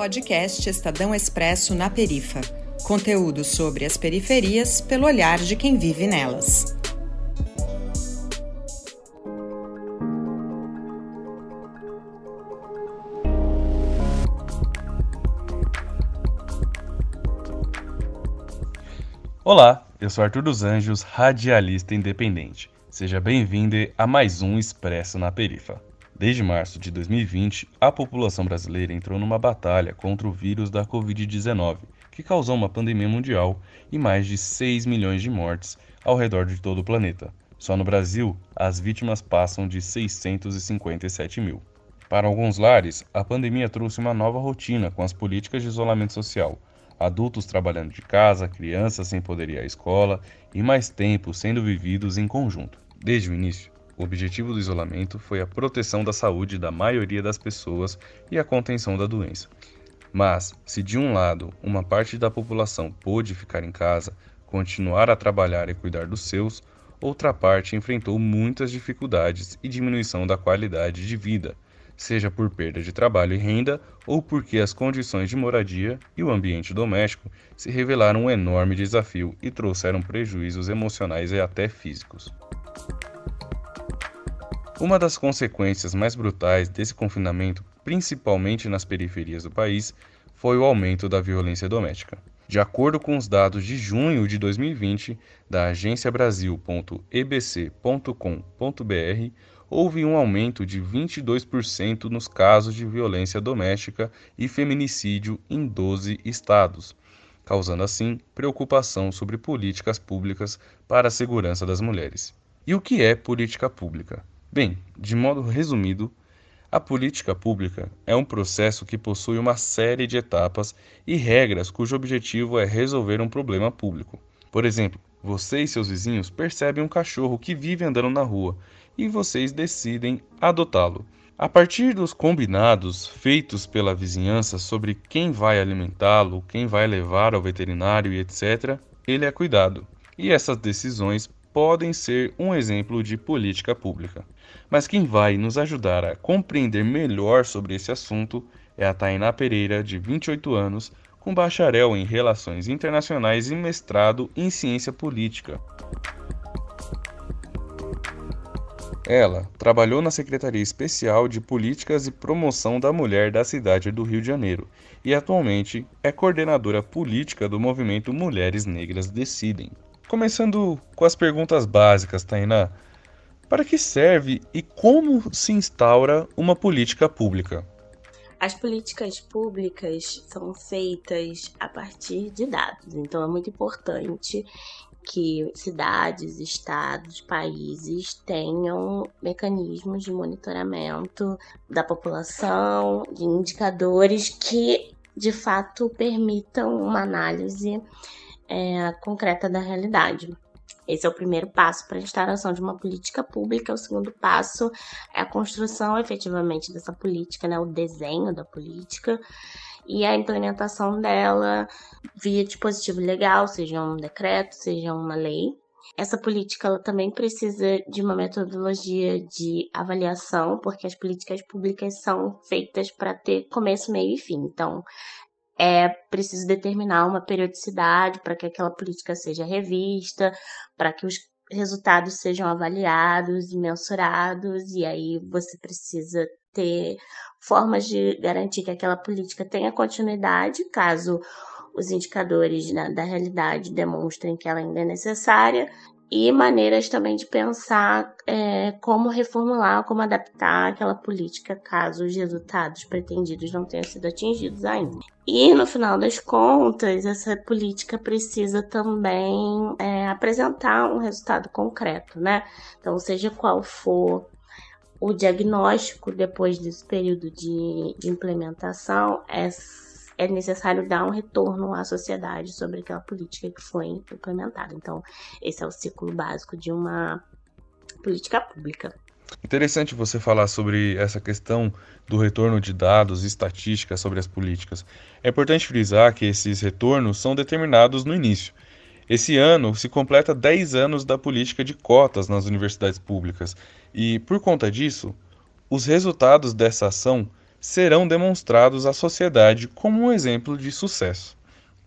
Podcast Estadão Expresso na Perifa. Conteúdo sobre as periferias pelo olhar de quem vive nelas. Olá, eu sou Arthur dos Anjos, radialista independente. Seja bem-vindo a mais um Expresso na Perifa. Desde março de 2020, a população brasileira entrou numa batalha contra o vírus da Covid-19, que causou uma pandemia mundial e mais de 6 milhões de mortes ao redor de todo o planeta. Só no Brasil, as vítimas passam de 657 mil. Para alguns lares, a pandemia trouxe uma nova rotina com as políticas de isolamento social, adultos trabalhando de casa, crianças sem poder ir à escola e mais tempo sendo vividos em conjunto. Desde o início, o objetivo do isolamento foi a proteção da saúde da maioria das pessoas e a contenção da doença. Mas, se de um lado uma parte da população pôde ficar em casa, continuar a trabalhar e cuidar dos seus, outra parte enfrentou muitas dificuldades e diminuição da qualidade de vida, seja por perda de trabalho e renda ou porque as condições de moradia e o ambiente doméstico se revelaram um enorme desafio e trouxeram prejuízos emocionais e até físicos. Uma das consequências mais brutais desse confinamento, principalmente nas periferias do país, foi o aumento da violência doméstica. De acordo com os dados de junho de 2020 da agência brasil.ebc.com.br, houve um aumento de 22% nos casos de violência doméstica e feminicídio em 12 estados, causando assim preocupação sobre políticas públicas para a segurança das mulheres. E o que é política pública? Bem, de modo resumido, a política pública é um processo que possui uma série de etapas e regras cujo objetivo é resolver um problema público. Por exemplo, você e seus vizinhos percebem um cachorro que vive andando na rua e vocês decidem adotá-lo. A partir dos combinados feitos pela vizinhança sobre quem vai alimentá-lo, quem vai levar ao veterinário e etc., ele é cuidado. E essas decisões podem ser um exemplo de política pública. Mas quem vai nos ajudar a compreender melhor sobre esse assunto é a Tainá Pereira, de 28 anos, com bacharel em Relações Internacionais e mestrado em Ciência Política. Ela trabalhou na Secretaria Especial de Políticas e Promoção da Mulher da cidade do Rio de Janeiro e atualmente é coordenadora política do movimento Mulheres Negras Decidem. Começando com as perguntas básicas, Tainá. Para que serve e como se instaura uma política pública? As políticas públicas são feitas a partir de dados, então é muito importante que cidades, estados, países tenham mecanismos de monitoramento da população, de indicadores que de fato permitam uma análise é, concreta da realidade. Esse é o primeiro passo para a instauração de uma política pública. O segundo passo é a construção efetivamente dessa política, né, o desenho da política e a implementação dela via dispositivo legal, seja um decreto, seja uma lei. Essa política ela também precisa de uma metodologia de avaliação, porque as políticas públicas são feitas para ter começo, meio e fim. Então, é preciso determinar uma periodicidade para que aquela política seja revista, para que os resultados sejam avaliados e mensurados, e aí você precisa ter formas de garantir que aquela política tenha continuidade, caso os indicadores da, da realidade demonstrem que ela ainda é necessária, e maneiras também de pensar é, como reformular, como adaptar aquela política caso os resultados pretendidos não tenham sido atingidos ainda. E no final das contas, essa política precisa também é, apresentar um resultado concreto, né? Então, seja qual for o diagnóstico depois desse período de, de implementação, é é necessário dar um retorno à sociedade sobre aquela política que foi implementada. Então, esse é o ciclo básico de uma política pública. Interessante você falar sobre essa questão do retorno de dados e estatísticas sobre as políticas. É importante frisar que esses retornos são determinados no início. Esse ano se completa 10 anos da política de cotas nas universidades públicas, e por conta disso, os resultados dessa ação serão demonstrados à sociedade como um exemplo de sucesso.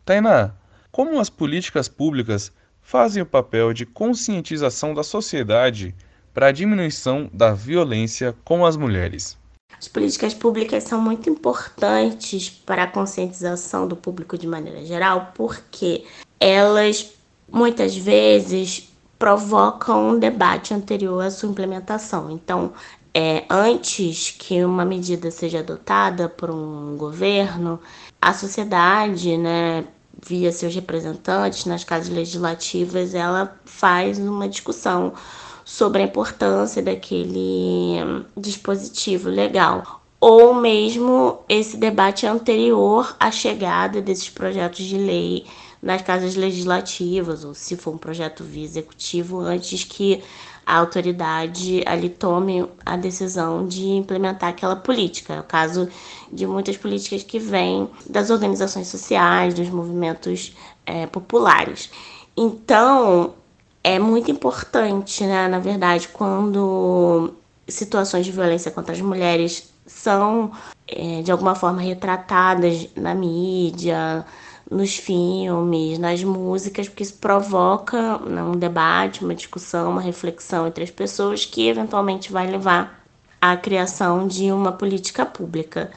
Tainá, como as políticas públicas fazem o papel de conscientização da sociedade para a diminuição da violência com as mulheres? As políticas públicas são muito importantes para a conscientização do público de maneira geral, porque elas muitas vezes provocam um debate anterior à sua implementação. Então, é, antes que uma medida seja adotada por um governo, a sociedade, né, via seus representantes nas casas legislativas, ela faz uma discussão sobre a importância daquele dispositivo legal. Ou mesmo esse debate anterior à chegada desses projetos de lei nas casas legislativas, ou se for um projeto via executivo, antes que a autoridade ali tome a decisão de implementar aquela política. É o caso de muitas políticas que vêm das organizações sociais, dos movimentos é, populares. Então, é muito importante, né, na verdade, quando situações de violência contra as mulheres são é, de alguma forma retratadas na mídia, nos filmes, nas músicas, porque isso provoca né, um debate, uma discussão, uma reflexão entre as pessoas que eventualmente vai levar à criação de uma política pública.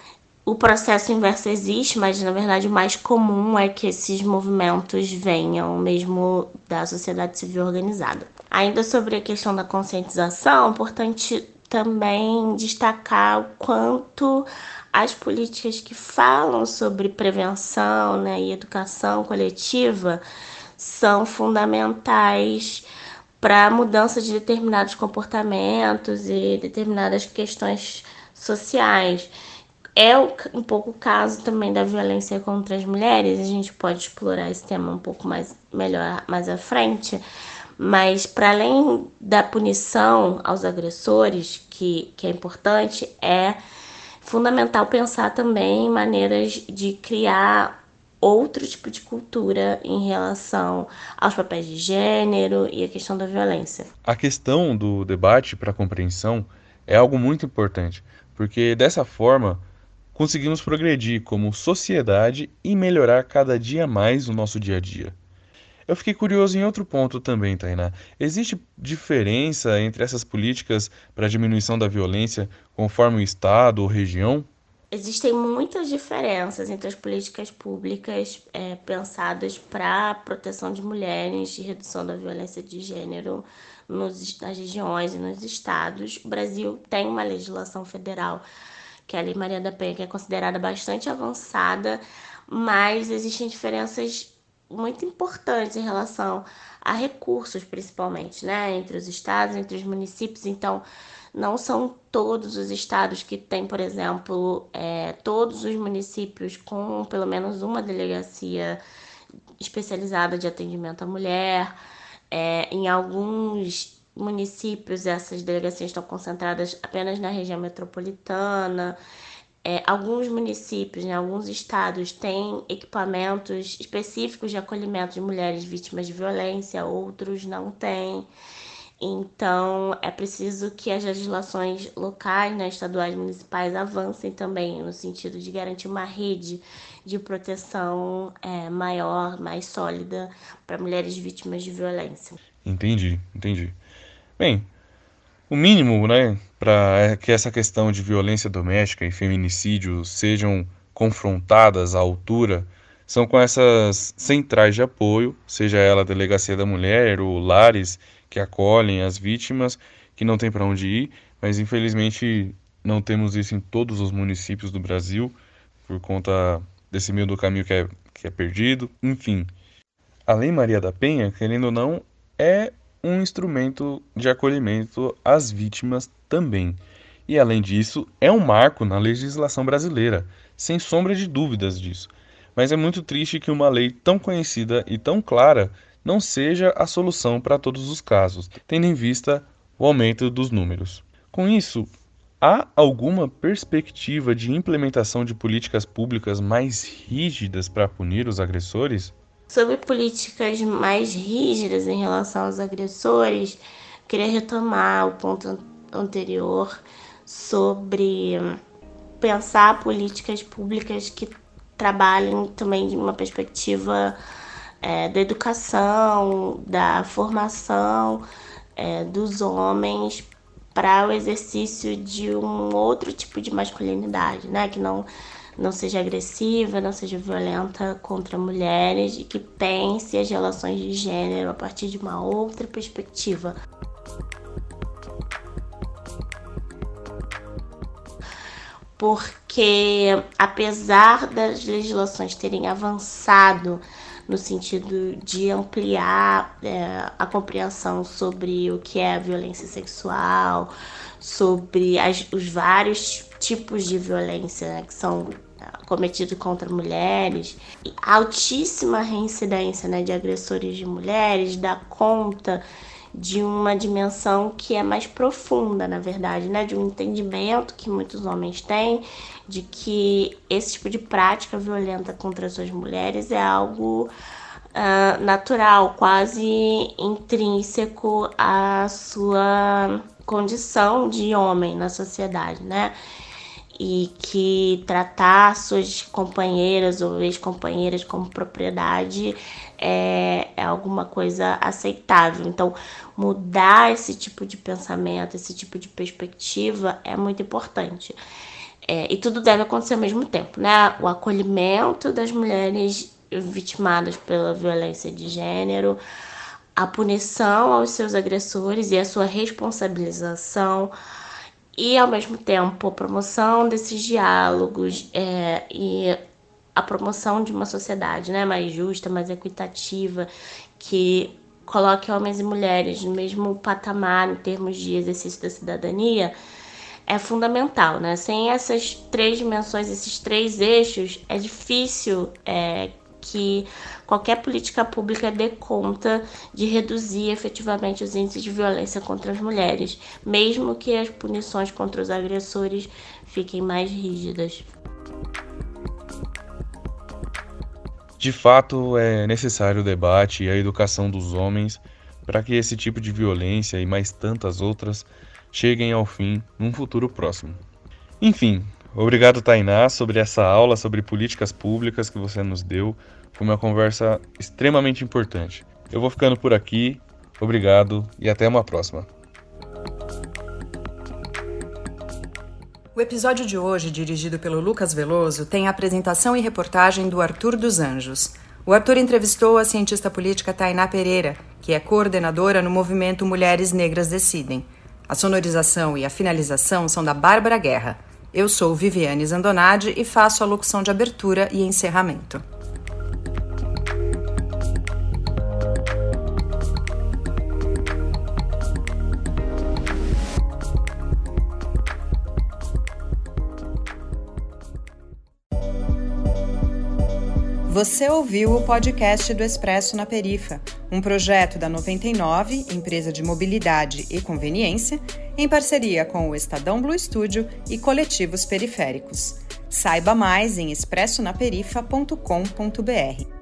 O processo inverso existe, mas na verdade o mais comum é que esses movimentos venham mesmo da sociedade civil organizada. Ainda sobre a questão da conscientização, é importante também destacar o quanto as políticas que falam sobre prevenção né, e educação coletiva são fundamentais para a mudança de determinados comportamentos e determinadas questões sociais. É um pouco o caso também da violência contra as mulheres, a gente pode explorar esse tema um pouco mais melhor mais à frente, mas para além da punição aos agressores, que, que é importante, é fundamental pensar também em maneiras de criar outro tipo de cultura em relação aos papéis de gênero e a questão da violência. A questão do debate para compreensão é algo muito importante, porque dessa forma conseguimos progredir como sociedade e melhorar cada dia mais o nosso dia a dia. Eu fiquei curioso em outro ponto também, Tainá. Existe diferença entre essas políticas para diminuição da violência conforme o estado ou região? Existem muitas diferenças entre as políticas públicas é, pensadas para proteção de mulheres e redução da violência de gênero nos, nas regiões e nos estados. O Brasil tem uma legislação federal, que é a Lei Maria da Penha, que é considerada bastante avançada, mas existem diferenças muito importantes em relação a recursos, principalmente, né? Entre os estados, entre os municípios. Então, não são todos os estados que têm, por exemplo, é, todos os municípios com pelo menos uma delegacia especializada de atendimento à mulher. É, em alguns municípios, essas delegacias estão concentradas apenas na região metropolitana. É, alguns municípios, né, alguns estados, têm equipamentos específicos de acolhimento de mulheres vítimas de violência, outros não têm. Então, é preciso que as legislações locais, né, estaduais municipais avancem também no sentido de garantir uma rede de proteção é, maior, mais sólida para mulheres vítimas de violência. Entendi, entendi. Bem, o mínimo, né, para que essa questão de violência doméstica e feminicídio sejam confrontadas à altura são com essas centrais de apoio, seja ela a Delegacia da Mulher ou lares que acolhem as vítimas que não tem para onde ir, mas infelizmente não temos isso em todos os municípios do Brasil por conta desse meio do caminho que é, que é perdido. Enfim, a Lei Maria da Penha, querendo ou não, é um instrumento de acolhimento às vítimas também. E além disso, é um marco na legislação brasileira, sem sombra de dúvidas disso. Mas é muito triste que uma lei tão conhecida e tão clara não seja a solução para todos os casos, tendo em vista o aumento dos números. Com isso, há alguma perspectiva de implementação de políticas públicas mais rígidas para punir os agressores? Sobre políticas mais rígidas em relação aos agressores, queria retomar o ponto anterior sobre pensar políticas públicas que trabalhem também de uma perspectiva é, da educação, da formação é, dos homens para o exercício de um outro tipo de masculinidade, né? Que não, não seja agressiva, não seja violenta contra mulheres e que pense as relações de gênero a partir de uma outra perspectiva. Porque apesar das legislações terem avançado no sentido de ampliar é, a compreensão sobre o que é a violência sexual, sobre as, os vários tipos de violência né, que são cometidos contra mulheres, altíssima reincidência né, de agressores de mulheres dá conta de uma dimensão que é mais profunda, na verdade, né? De um entendimento que muitos homens têm de que esse tipo de prática violenta contra suas mulheres é algo uh, natural, quase intrínseco à sua condição de homem na sociedade, né? E que tratar suas companheiras ou ex-companheiras como propriedade é, é alguma coisa aceitável. Então, mudar esse tipo de pensamento, esse tipo de perspectiva é muito importante. É, e tudo deve acontecer ao mesmo tempo, né? O acolhimento das mulheres vitimadas pela violência de gênero, a punição aos seus agressores e a sua responsabilização e ao mesmo tempo a promoção desses diálogos é, e a promoção de uma sociedade né, mais justa, mais equitativa, que coloque homens e mulheres no mesmo patamar em termos de exercício da cidadania, é fundamental. Né? Sem essas três dimensões, esses três eixos, é difícil é, que qualquer política pública dê conta de reduzir efetivamente os índices de violência contra as mulheres, mesmo que as punições contra os agressores fiquem mais rígidas. De fato, é necessário o debate e a educação dos homens para que esse tipo de violência e mais tantas outras cheguem ao fim num futuro próximo. Enfim, obrigado Tainá sobre essa aula sobre políticas públicas que você nos deu. Foi uma conversa extremamente importante. Eu vou ficando por aqui. Obrigado e até uma próxima. O episódio de hoje, dirigido pelo Lucas Veloso, tem a apresentação e reportagem do Arthur dos Anjos. O Arthur entrevistou a cientista política Tainá Pereira, que é coordenadora no movimento Mulheres Negras Decidem. A sonorização e a finalização são da Bárbara Guerra. Eu sou Viviane Zandonade e faço a locução de abertura e encerramento. Você ouviu o podcast do Expresso na Perifa, um projeto da 99, empresa de mobilidade e conveniência, em parceria com o Estadão Blue Studio e coletivos periféricos. Saiba mais em expressonaperifa.com.br.